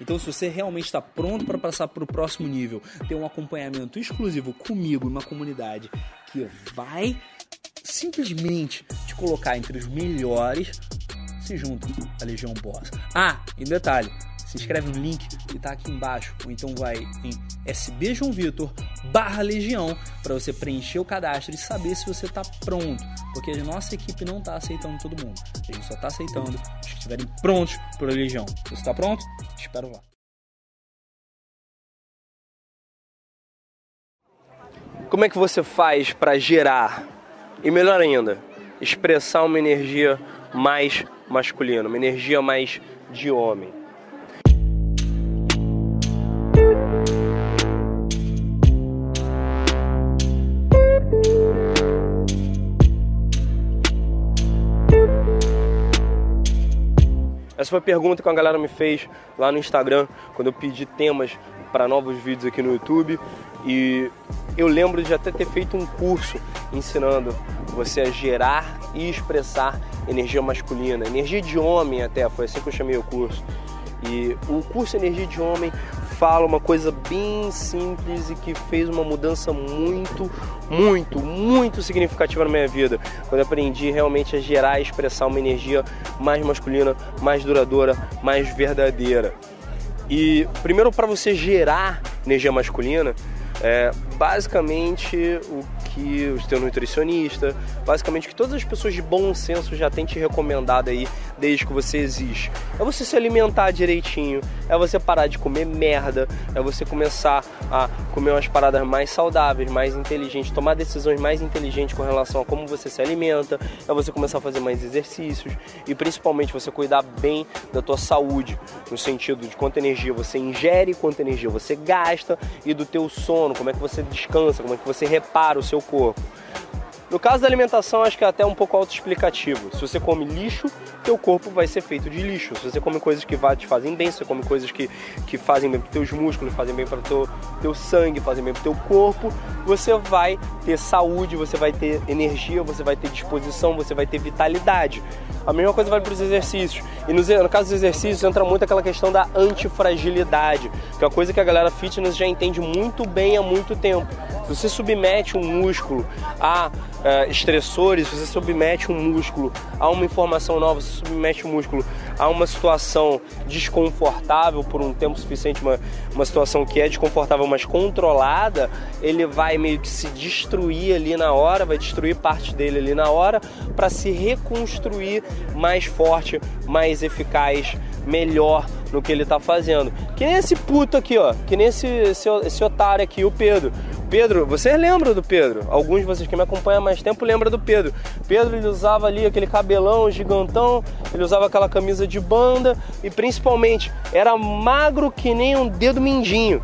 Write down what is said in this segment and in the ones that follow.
Então, se você realmente está pronto para passar para o próximo nível, ter um acompanhamento exclusivo comigo, uma comunidade que vai simplesmente te colocar entre os melhores, se junta à Legião Boss. Ah, e detalhe, se inscreve no link que está aqui embaixo, ou então vai em SB João Vitor barra Legião para você preencher o cadastro e saber se você está pronto, porque a nossa equipe não está aceitando todo mundo, a gente só está aceitando os que estiverem prontos para a Legião. Você está pronto? Espero lá. Como é que você faz para gerar e melhor ainda, expressar uma energia mais masculina, uma energia mais de homem? Essa foi a pergunta que a galera me fez lá no Instagram, quando eu pedi temas para novos vídeos aqui no YouTube. E eu lembro de até ter feito um curso ensinando você a gerar e expressar energia masculina, energia de homem até, foi assim que eu chamei o curso. E o curso Energia de Homem fala uma coisa bem simples e que fez uma mudança muito, muito, muito significativa na minha vida. Quando aprendi realmente a gerar e expressar uma energia mais masculina, mais duradoura, mais verdadeira. E primeiro para você gerar energia masculina, é, basicamente o que o teu nutricionista, basicamente o que todas as pessoas de bom senso já têm te recomendado aí desde que você existe. É você se alimentar direitinho, é você parar de comer merda, é você começar a comer umas paradas mais saudáveis, mais inteligentes, tomar decisões mais inteligentes com relação a como você se alimenta, é você começar a fazer mais exercícios e principalmente você cuidar bem da tua saúde, no sentido de quanta energia você ingere, quanta energia você gasta e do teu sono, como é que você descansa, como é que você repara o seu corpo. No caso da alimentação, acho que é até um pouco autoexplicativo. Se você come lixo, teu corpo vai ser feito de lixo. Se você come coisas que te fazem bem, se você come coisas que, que fazem bem para teus músculos, fazem bem para teu teu sangue, fazem bem para teu corpo, você vai ter saúde, você vai ter energia, você vai ter disposição, você vai ter vitalidade. A mesma coisa vale para os exercícios. E no, no, caso dos exercícios entra muito aquela questão da antifragilidade, que é uma coisa que a galera fitness já entende muito bem há muito tempo. Você submete um músculo a uh, estressores, você submete um músculo a uma informação nova, se submete o um músculo a uma situação desconfortável por um tempo suficiente, uma, uma situação que é desconfortável, mas controlada, ele vai meio que se destruir ali na hora, vai destruir parte dele ali na hora, para se reconstruir mais forte, mais eficaz, melhor no que ele está fazendo. Que nem esse puto aqui, ó, que nem esse, esse, esse otário aqui, o Pedro. Pedro, vocês lembram do Pedro? Alguns de vocês que me acompanham há mais tempo lembram do Pedro. Pedro ele usava ali aquele cabelão gigantão, ele usava aquela camisa de banda e principalmente era magro que nem um dedo mindinho.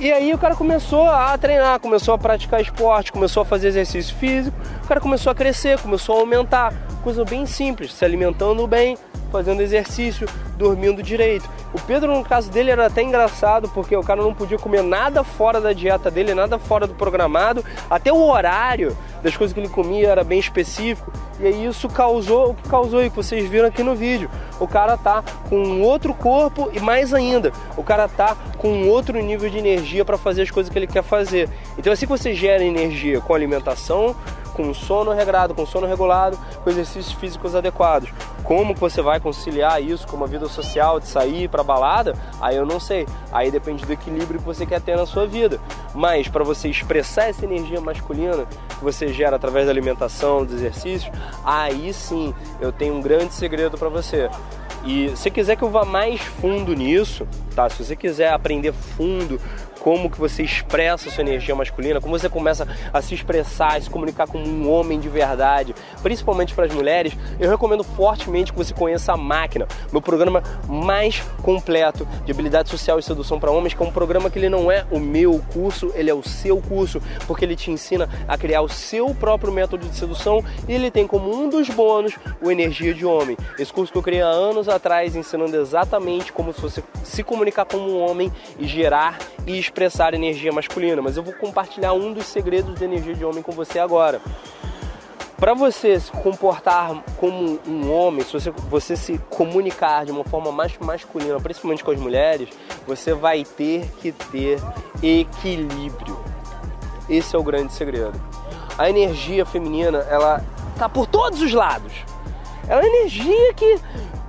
E aí o cara começou a treinar, começou a praticar esporte, começou a fazer exercício físico, o cara começou a crescer, começou a aumentar. Coisa bem simples, se alimentando bem, fazendo exercício, dormindo direito. O Pedro, no caso dele, era até engraçado porque o cara não podia comer nada fora da dieta dele, nada fora do programado, até o horário das coisas que ele comia era bem específico. E aí isso causou o que causou e que vocês viram aqui no vídeo. O cara tá com um outro corpo e mais ainda, o cara tá com um outro nível de energia para fazer as coisas que ele quer fazer. Então assim que você gera energia com alimentação, com sono regrado, com sono regulado, com exercícios físicos adequados, como você vai conciliar isso com uma vida social, de sair para balada, aí eu não sei. Aí depende do equilíbrio que você quer ter na sua vida. Mas para você expressar essa energia masculina que você gera através da alimentação, dos exercícios, aí sim eu tenho um grande segredo para você. E se quiser que eu vá mais fundo nisso, tá? Se você quiser aprender fundo como que você expressa a sua energia masculina, como você começa a se expressar, a se comunicar como um homem de verdade, principalmente para as mulheres, eu recomendo fortemente que você conheça a Máquina, meu programa mais completo de habilidade social e sedução para homens, que é um programa que ele não é o meu curso, ele é o seu curso, porque ele te ensina a criar o seu próprio método de sedução e ele tem como um dos bônus o Energia de Homem. Esse curso que eu criei há anos atrás, ensinando exatamente como você se comunicar como um homem e gerar e expressar energia masculina, mas eu vou compartilhar um dos segredos da energia de homem com você agora. Para você se comportar como um homem, se você, você se comunicar de uma forma mais masculina, principalmente com as mulheres, você vai ter que ter equilíbrio. Esse é o grande segredo. A energia feminina, ela tá por todos os lados. É uma energia que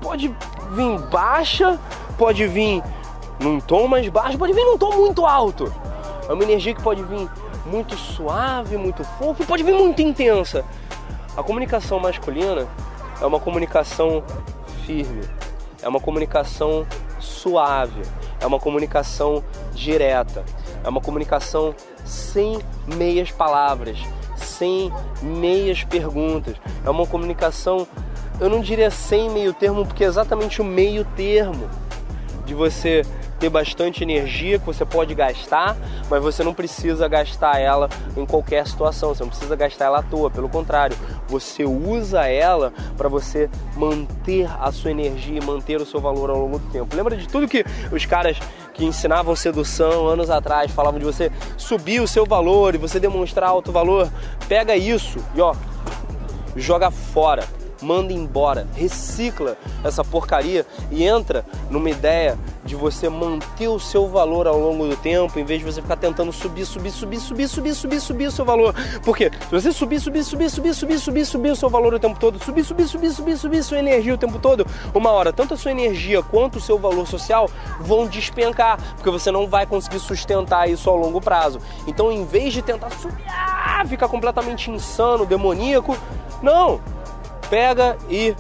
pode vir baixa, pode vir num tom mais baixo, pode vir num tom muito alto. É uma energia que pode vir muito suave, muito fofo, pode vir muito intensa. A comunicação masculina é uma comunicação firme, é uma comunicação suave, é uma comunicação direta, é uma comunicação sem meias palavras, sem meias perguntas, é uma comunicação, eu não diria sem meio termo, porque é exatamente o meio termo de você ter bastante energia que você pode gastar, mas você não precisa gastar ela em qualquer situação, você não precisa gastar ela à toa, pelo contrário, você usa ela para você manter a sua energia e manter o seu valor ao longo do tempo. Lembra de tudo que os caras que ensinavam sedução anos atrás falavam de você subir o seu valor e você demonstrar alto valor? Pega isso e ó, joga fora manda embora, recicla essa porcaria e entra numa ideia de você manter o seu valor ao longo do tempo, em vez de você ficar tentando subir, subir, subir, subir, subir, subir, subir o seu valor. Porque se você subir, subir, subir, subir, subir, subir, subir o seu valor o tempo todo, subir, subir, subir, subir, subir sua energia o tempo todo, uma hora tanto a sua energia quanto o seu valor social vão despencar, porque você não vai conseguir sustentar isso ao longo prazo. Então, em vez de tentar subir, ficar completamente insano, demoníaco, não, pega e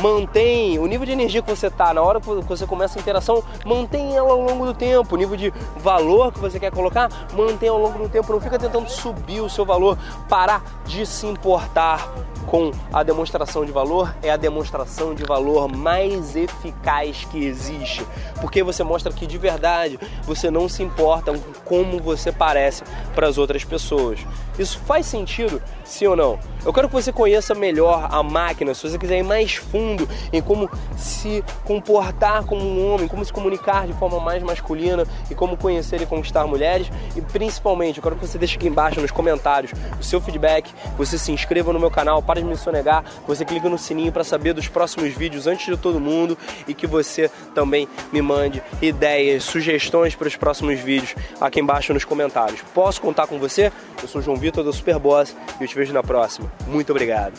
mantém o nível de energia que você está na hora que você começa a interação, mantém ela ao longo do tempo. O nível de valor que você quer colocar, mantém ao longo do tempo. Não fica tentando subir o seu valor, parar de se importar com a demonstração de valor. É a demonstração de valor mais eficaz que existe, porque você mostra que de verdade você não se importa com como você parece para as outras pessoas. Isso faz sentido, sim ou não? Eu quero que você conheça melhor a máquina, se você quiser ir mais fundo em como se comportar como um homem, como se comunicar de forma mais masculina e como conhecer e conquistar mulheres. E principalmente, eu quero que você deixe aqui embaixo nos comentários o seu feedback, você se inscreva no meu canal, para de me sonegar, você clica no sininho para saber dos próximos vídeos antes de todo mundo e que você também me mande ideias, sugestões para os próximos vídeos aqui embaixo nos comentários. Posso contar com você? Eu sou o João Vitor da Superboss e eu te vejo na próxima. Muito obrigado.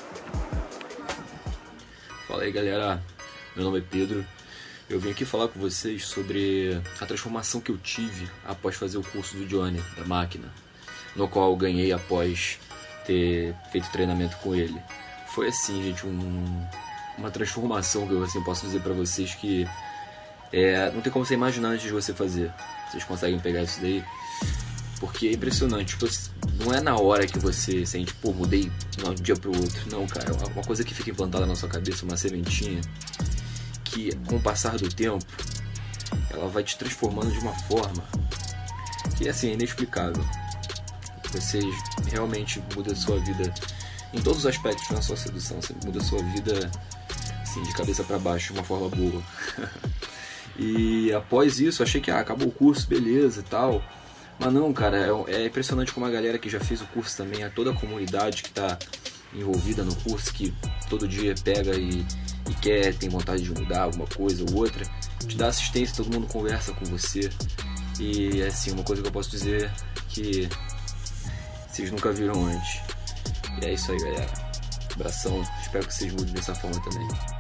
Fala aí galera, meu nome é Pedro. Eu vim aqui falar com vocês sobre a transformação que eu tive após fazer o curso do Johnny, da máquina, no qual eu ganhei após ter feito treinamento com ele. Foi assim, gente, um, uma transformação que eu assim, posso dizer para vocês que é, não tem como você imaginar antes de você fazer. Vocês conseguem pegar isso daí? Porque é impressionante, tipo, não é na hora que você sente, pô, mudei de um dia pro outro. Não, cara, é uma coisa que fica implantada na sua cabeça, uma sementinha, que com o passar do tempo, ela vai te transformando de uma forma que assim, é inexplicável. Você realmente muda a sua vida em todos os aspectos, não é só sedução, você muda a sua vida assim, de cabeça para baixo, de uma forma boa. e após isso, achei que ah, acabou o curso, beleza e tal. Mas não, cara, é, é, impressionante como a galera que já fez o curso também, a toda a comunidade que está envolvida no curso, que todo dia pega e, e, quer, tem vontade de mudar alguma coisa ou outra, te dá assistência, todo mundo conversa com você. E assim, uma coisa que eu posso dizer que vocês nunca viram antes. E é isso aí, galera. Abração, espero que vocês mudem dessa forma também.